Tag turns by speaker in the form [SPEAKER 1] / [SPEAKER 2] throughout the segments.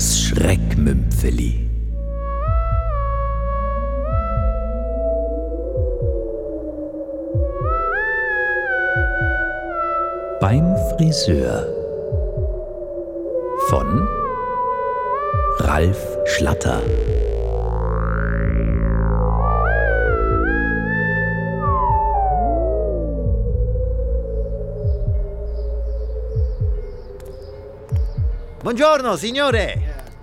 [SPEAKER 1] Das Schreckmümpfeli. Beim Friseur von Ralf Schlatter.
[SPEAKER 2] Buongiorno, signore.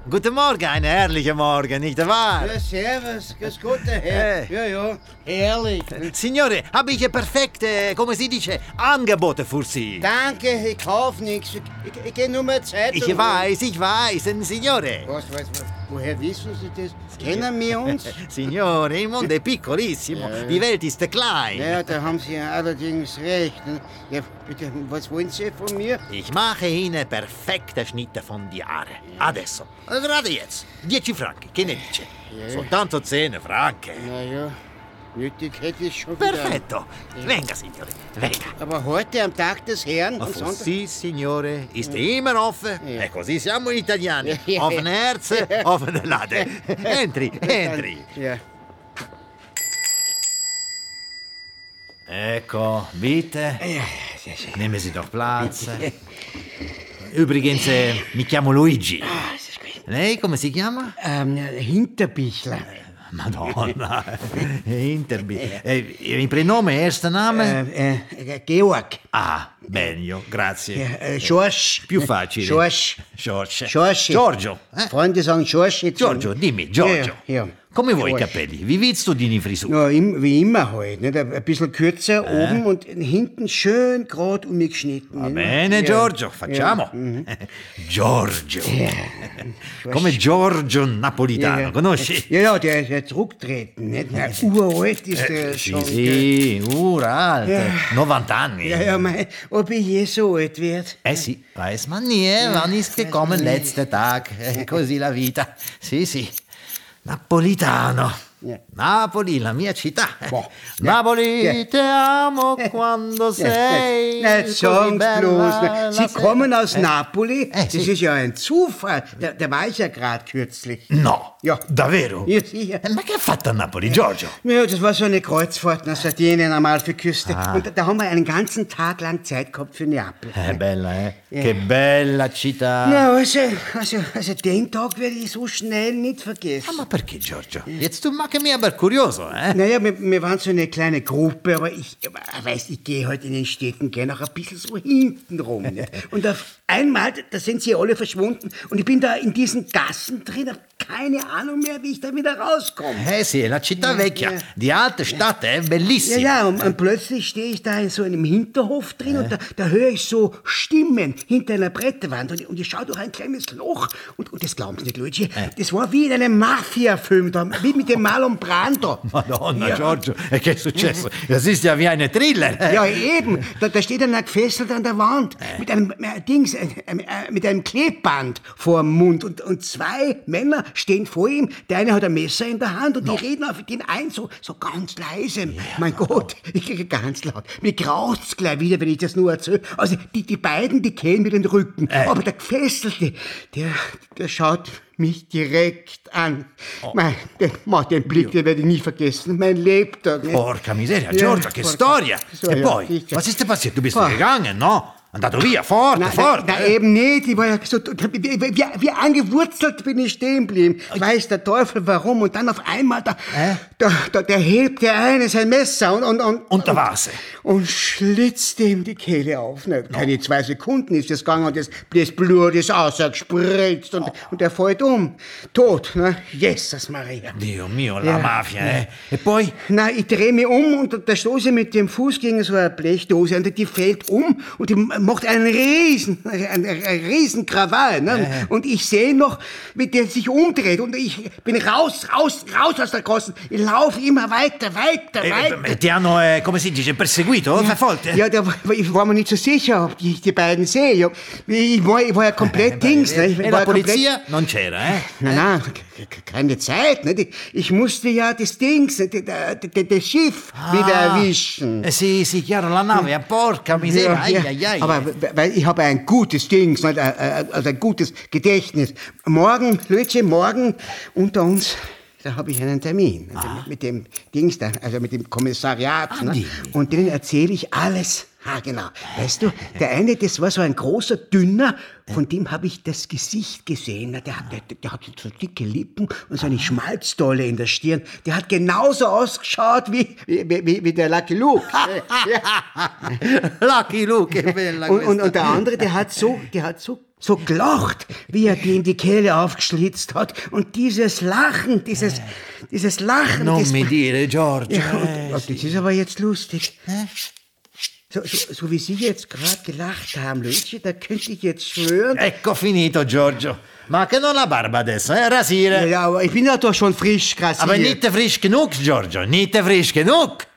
[SPEAKER 2] Guten Morgen, ein herrlicher Morgen, nicht wahr?
[SPEAKER 3] Ja, servus, grüß Gott, der Herr. Ja, ja, herrlich.
[SPEAKER 2] Signore, habe ich perfekte, come si dice, Angebote für Sie.
[SPEAKER 3] Danke, ich kauf nichts. Ich, ich, ich geh nur mal Zeitung.
[SPEAKER 2] Ich weiß, ich weiß, Signore.
[SPEAKER 3] Was, was, was, woher wissen Sie das? Kennen wir uns?
[SPEAKER 2] Signore, il mondo è piccolissimo,
[SPEAKER 3] Ja.
[SPEAKER 2] die Welt ist klein.
[SPEAKER 3] Ja, da haben Sie ja allerdings recht. ne? Ja, bitte, was wollen Sie von mir?
[SPEAKER 2] Ich mache Ihnen perfekte Schnitte von die Haare. Adesso, gerade jetzt. 10 franchi, che ne dice?
[SPEAKER 3] Ja.
[SPEAKER 2] Soltanto 10 franchi.
[SPEAKER 3] Na ja,
[SPEAKER 2] Perfetto. Venga, signore, venga.
[SPEAKER 3] Aber heute am Tag des Herrn, am Sonntag...
[SPEAKER 2] sì, signore, ist immer offen.
[SPEAKER 3] Ja.
[SPEAKER 2] E così siamo italiani.
[SPEAKER 3] Ja.
[SPEAKER 2] Offene herze, offene lade. Entri, entri. Ecco, bitte. Nehmen Sie doch Platz. Übrigens, mi chiamo Luigi. Lei come si chiama?
[SPEAKER 3] Ähm, Hinterbichler.
[SPEAKER 2] Madonna. Interbi. Eh, il prenome, erster Name?
[SPEAKER 3] Äh, äh, Georg.
[SPEAKER 2] Ah, meglio, grazie.
[SPEAKER 3] Ja, äh, Schorsch.
[SPEAKER 2] Più facile.
[SPEAKER 3] Schorsch.
[SPEAKER 2] Giorgio.
[SPEAKER 3] Schorsch.
[SPEAKER 2] Giorgio. eh?
[SPEAKER 3] Freunde sagen Schorsch. jetzt-
[SPEAKER 2] Giorgio, dimmi, Giorgio.
[SPEAKER 3] Ja, ja.
[SPEAKER 2] Come vuoi i capelli? Wie willst du die Frisur?
[SPEAKER 3] Ja, im, wie immer halt. Nicht? Ein bisschen kürzer oben und hinten schön gerade umgeschnitten.
[SPEAKER 2] Va bene,
[SPEAKER 3] Ja.
[SPEAKER 2] Giorgio, facciamo. Giorgio. Come Giorgio Napolitano,
[SPEAKER 3] Ja,
[SPEAKER 2] conosci?
[SPEAKER 3] Ja, ja, der ist ja zurückgetreten. Nicht? Na, uralt ist der
[SPEAKER 2] Sì,
[SPEAKER 3] schon.
[SPEAKER 2] sì, uralt, 90 anni.
[SPEAKER 3] Ja, ja, mei, ob ich je so alt werde.
[SPEAKER 2] Eh sì, weiß man nie, eh? wann ist gekommen, letzter Tag, eh, così la vita. Sì, sì. Napolitano.
[SPEAKER 3] Ja.
[SPEAKER 2] Napoli, la mia città.
[SPEAKER 3] Boah.
[SPEAKER 2] Napoli,
[SPEAKER 3] Ja.
[SPEAKER 2] te amo quando sei.
[SPEAKER 3] Nicht
[SPEAKER 2] bella
[SPEAKER 3] bloß. Sie kommen aus Napoli.
[SPEAKER 2] Eh,
[SPEAKER 3] Das
[SPEAKER 2] sì.
[SPEAKER 3] ist ja ein Zufall. Da, da war ich ja gerade kürzlich.
[SPEAKER 2] No,
[SPEAKER 3] Ja.
[SPEAKER 2] davvero?
[SPEAKER 3] Ja, sicher.
[SPEAKER 2] Eh, Ma che ha fatto a Napoli, Giorgio?
[SPEAKER 3] Ja, das war so eine Kreuzfahrt nach Sardinien, Amalfiküste.
[SPEAKER 2] Ah.
[SPEAKER 3] Und da, haben wir einen ganzen Tag lang Zeit gehabt für Neapel.
[SPEAKER 2] Eh, bella, eh? Che bella città.
[SPEAKER 3] Na, also, also, also den Tag werde ich so schnell nicht vergessen.
[SPEAKER 2] Ah, ma perché, Giorgio? Jetzt du machst mich aber curioso, eh?
[SPEAKER 3] Naja, wir, wir waren so eine kleine Gruppe, aber ich weiß, ich gehe heute in den Städten gerne auch ein bisschen so hinten rum. Und auf einmal, da sind sie alle verschwunden und ich bin da in diesen Gassen drin, hab keine Ahnung mehr, wie ich da wieder rauskomme.
[SPEAKER 2] Eh sì, la città vecchia,
[SPEAKER 3] ja.
[SPEAKER 2] die alte Stadt,
[SPEAKER 3] Ja,
[SPEAKER 2] bellissima.
[SPEAKER 3] ja, und, und plötzlich stehe ich da in so einem Hinterhof drin und da, da höre ich so Stimmen hinter einer Bretterwand und, ich- und ich schaue durch ein kleines Loch und, und das glauben Sie nicht, Luigi, das war wie in einem Mafia-Film, da, wie mit dem Marlon Brando.
[SPEAKER 2] Madonna,
[SPEAKER 3] Ja.
[SPEAKER 2] Giorgio, che è successo? Das ist ja wie eine Thriller.
[SPEAKER 3] Ja, eben. Da, da steht einer gefesselt an der Wand mit einem äh, Dings, äh, äh, mit einem Klebband vor dem Mund und, und zwei Männer stehen vor ihm. Der eine hat ein Messer in der Hand und die reden auf den ein so, so ganz leise. mein Gott, ich kriege ganz laut. Mir graust's gleich wieder, wenn ich das nur erzähle. Also die, die beiden, die kehren mir den Rücken. Aber der Gefesselte, der, der schaut mich direkt an. Mein, den, ma, den Blick, den werde ich nie vergessen. Mein Lebtag.
[SPEAKER 2] Porca miseria,
[SPEAKER 3] Ja,
[SPEAKER 2] Giorgio, che
[SPEAKER 3] porca-
[SPEAKER 2] storia!
[SPEAKER 3] So,
[SPEAKER 2] e
[SPEAKER 3] ja,
[SPEAKER 2] poi, was ist denn passiert? Du bist gegangen, no? Andato via, forte,
[SPEAKER 3] Na,
[SPEAKER 2] forte.
[SPEAKER 3] na, na
[SPEAKER 2] eh?
[SPEAKER 3] eben nicht. Ich war ja so, wie, wie, wie, angewurzelt bin ich stehen geblieben. Weiß der Teufel warum. Und dann auf einmal, da,
[SPEAKER 2] Äh?
[SPEAKER 3] da, da, der hebt der eine sein Messer und, und, und,
[SPEAKER 2] Und da war's.
[SPEAKER 3] und schlitzt ihm die Kehle auf. Na, keine zwei Sekunden ist das gegangen und das, das Blut ist ausgespritzt und, und er fällt um. Tot, ne? Jesus Maria.
[SPEAKER 2] Dio mio, la
[SPEAKER 3] Ja.
[SPEAKER 2] mafia, eh? E poi?
[SPEAKER 3] Na, ich drehe mich um und da- da stoße mit dem Fuß gegen so eine Blechdose und die fällt um und die macht einen riesen, einen, einen riesen Krawall. Ne? Und ich sehe noch, wie der sich umdreht und ich bin raus, raus, raus aus der Kosten. Ich laufe immer weiter, weiter,
[SPEAKER 2] Eh,
[SPEAKER 3] weiter.
[SPEAKER 2] eh, ti hanno, eh, come si dice, perseguito, verfolgt? eh?
[SPEAKER 3] Ja, da, ich war mir nicht so sicher, ob ich die beiden sehe. Ja, Ich war, ich war ja komplett Dings. Ne? Ich war
[SPEAKER 2] la
[SPEAKER 3] ja komplett-
[SPEAKER 2] polizia non c'era, eh?
[SPEAKER 3] Nein, nein, keine Zeit. Nicht? Ich- Ich musste ja das Dings, das, das, Schiff wieder erwischen.
[SPEAKER 2] Sì, sì, chiaro, la nave, ah, porca miseria,
[SPEAKER 3] Ja,
[SPEAKER 2] ai, ai, ai.
[SPEAKER 3] Aber weil ich habe ein gutes Ding, äh, äh, also ein gutes Gedächtnis. Morgen, Lötchen, morgen unter uns, da habe ich einen Termin. Also mit, mit dem Dings da, also mit dem Kommissariat. Ne?
[SPEAKER 2] die.
[SPEAKER 3] Und denen erzähle ich alles. Ah, genau. Weißt du, der eine, das war so ein großer, dünner, von dem habe ich das Gesicht gesehen. Der, hat- der, der hat so dicke Lippen und so eine Schmalzdolle in der Stirn. Der hat genauso ausgeschaut wie, wie, wie, wie der Lucky Luke.
[SPEAKER 2] Lucky Luke,
[SPEAKER 3] Und, und, und der andere, der hat so, der hat so, so gelacht, wie er dem die Kehle aufgeschlitzt hat. Und dieses Lachen, dieses, dieses Lachen.
[SPEAKER 2] Non mi dire, Giorgio.
[SPEAKER 3] ja, und, und das ist aber jetzt lustig. So, so, so wie Sie jetzt gerade gelacht haben, Lötchen, da könnte ich jetzt schwören.
[SPEAKER 2] Ecco finito, Giorgio. Ma che non la barba adesso, eh? Rasire.
[SPEAKER 3] Ja, ja, aber ich bin ja doch schon frisch grassiert.
[SPEAKER 2] Aber nicht frisch genug, Giorgio. Nicht frisch genug.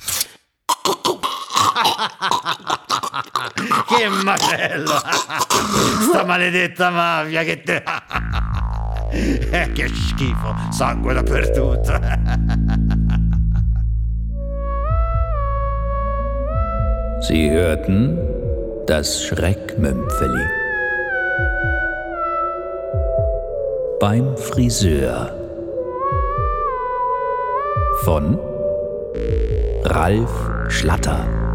[SPEAKER 2] che macello. Sta maledetta mafia che te... Eh, che schifo. Sangue dappertutto.
[SPEAKER 1] Sie hörten das Schreckmümpfeli. Beim Friseur. Von Ralf Schlatter.